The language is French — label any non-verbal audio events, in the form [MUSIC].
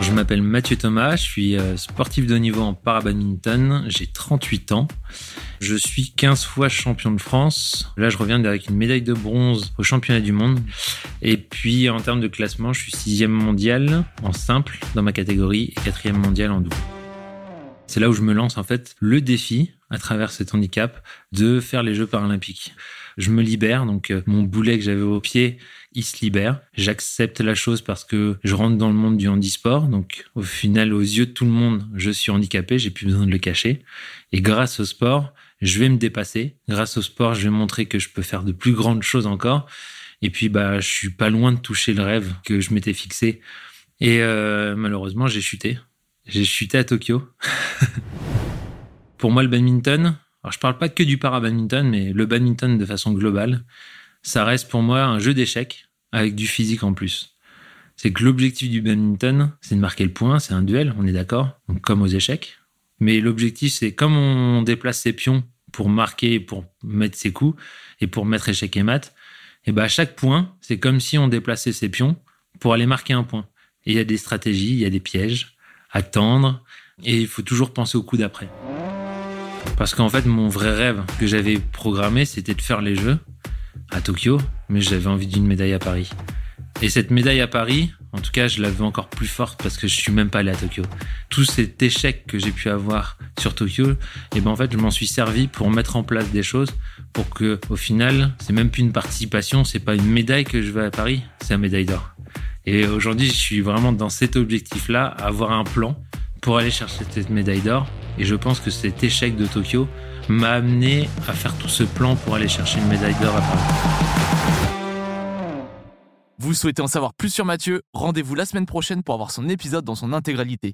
Je m'appelle Mathieu Thomas, je suis euh, sportif de niveau en parabadminton, j'ai 38 ans. Je suis 15 fois champion de France. Là, je reviens avec une médaille de bronze au championnat du monde. Et puis, en termes de classement, je suis sixième mondial en simple dans ma catégorie et quatrième mondial en double. C'est là où je me lance en fait le défi à travers cet handicap de faire les Jeux paralympiques. Je me libère, donc euh, mon boulet que j'avais au pied, il se libère. J'accepte la chose parce que je rentre dans le monde du handisport. Donc au final, aux yeux de tout le monde, je suis handicapé, j'ai plus besoin de le cacher. Et grâce au sport, je vais me dépasser. Grâce au sport, je vais montrer que je peux faire de plus grandes choses encore. Et puis bah, je suis pas loin de toucher le rêve que je m'étais fixé. Et euh, malheureusement, j'ai chuté. J'ai chuté à Tokyo. [LAUGHS] Pour moi, le badminton, alors je parle pas que du para-badminton, mais le badminton de façon globale, ça reste pour moi un jeu d'échecs avec du physique en plus. C'est que l'objectif du badminton, c'est de marquer le point, c'est un duel, on est d'accord, comme aux échecs. Mais l'objectif, c'est comme on déplace ses pions pour marquer, pour mettre ses coups et pour mettre échec et mat, et ben à chaque point, c'est comme si on déplaçait ses pions pour aller marquer un point. Et il y a des stratégies, il y a des pièges, attendre, et il faut toujours penser au coup d'après. Parce qu'en fait, mon vrai rêve que j'avais programmé, c'était de faire les Jeux à Tokyo, mais j'avais envie d'une médaille à Paris. Et cette médaille à Paris, en tout cas, je la veux encore plus forte parce que je suis même pas allé à Tokyo. Tout cet échec que j'ai pu avoir sur Tokyo, et eh ben en fait, je m'en suis servi pour mettre en place des choses pour que, au final, c'est même plus une participation, c'est pas une médaille que je veux à Paris, c'est une médaille d'or. Et aujourd'hui, je suis vraiment dans cet objectif-là, avoir un plan pour aller chercher cette médaille d'or. Et je pense que cet échec de Tokyo m'a amené à faire tout ce plan pour aller chercher une médaille d'or à Paris. Vous souhaitez en savoir plus sur Mathieu? Rendez-vous la semaine prochaine pour avoir son épisode dans son intégralité.